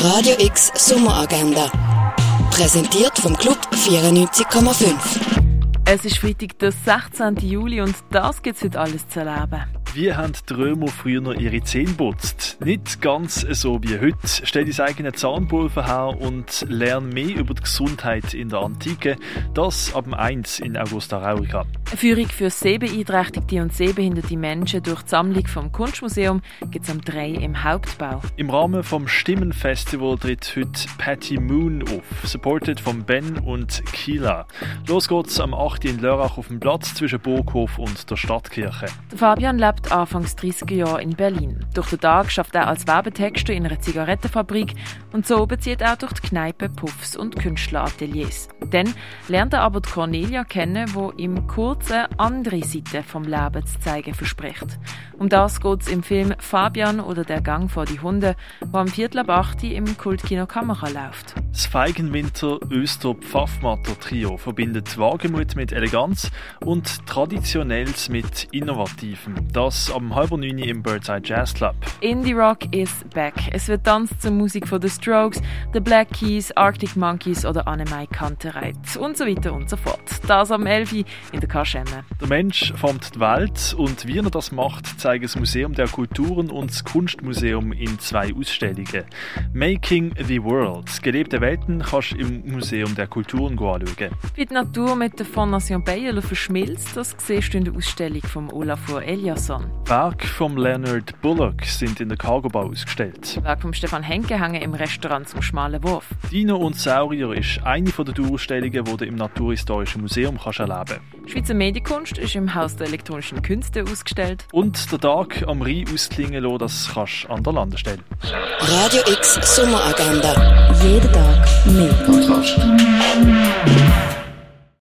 Radio X Sommeragenda. Präsentiert vom Club 94,5. Es ist Freitag, der 16. Juli und das gibt es heute alles zu erleben. Wie haben die Römer früher noch ihre Zähne putzt? Nicht ganz so wie heute. Stell dein eigenes Zahnpulver her und lern mehr über die Gesundheit in der Antike. Das ab dem 1 in Augusta Raurica. Eine Führung für sehbeeinträchtigte und sehbehinderte Menschen durch die Sammlung vom Kunstmuseum gibt es am 3 im Hauptbau. Im Rahmen vom Stimmenfestival tritt heute Patty Moon auf, supported von Ben und Kila. Los geht's am 8. in Lörrach auf dem Platz zwischen Burghof und der Stadtkirche. Der Fabian lebt Anfangs 30er Jahre in Berlin. Durch den Tag schafft er als Werbetexter in einer Zigarettenfabrik und so bezieht er durch die Kneipe Puffs und Künstlerateliers. Dann lernt er aber die Cornelia kennen, wo ihm kurz eine andere Seite vom Leben zu zeigen verspricht. Um das geht es im Film Fabian oder Der Gang vor die Hunde, wo am Viertel ab 8 im Kultkino Kamera läuft. Das Feigenwinter Öster Pfaffmatter Trio verbindet Wagemut mit Eleganz und Traditionelles mit Innovativem. Das am halb neun im Birdside Jazz Club. Indie Rock is back. Es wird tanzt zur Musik von The Strokes, The Black Keys, Arctic Monkeys oder Annemai Kantereit und so weiter und so fort. Das am 11 in der Kaschemme. Der Mensch formt die Welt und wie er das macht, zeigen das Museum der Kulturen und das Kunstmuseum in zwei Ausstellungen. Making the World. Gelebte Welten kannst du im Museum der Kulturen anschauen. Wie die Natur mit der Fondation Bayer verschmilzt, das siehst du in der Ausstellung von Olafur Eliasson. Werke von Leonard Bullock sind in der Cargo Bar ausgestellt. Werke von Stefan Henke hängen im Restaurant zum Schmalen Wurf. Dino und Saurier ist eine der Tourausstellungen, die du im Naturhistorischen Museum kannst erleben kannst. Schweizer Medienkunst ist im Haus der elektronischen Künste ausgestellt. Und der Tag am Rhein ausklingen lassen, das kannst du an der Landestelle. Radio X Sommeragenda. Jeden Tag mehr. Kontrast.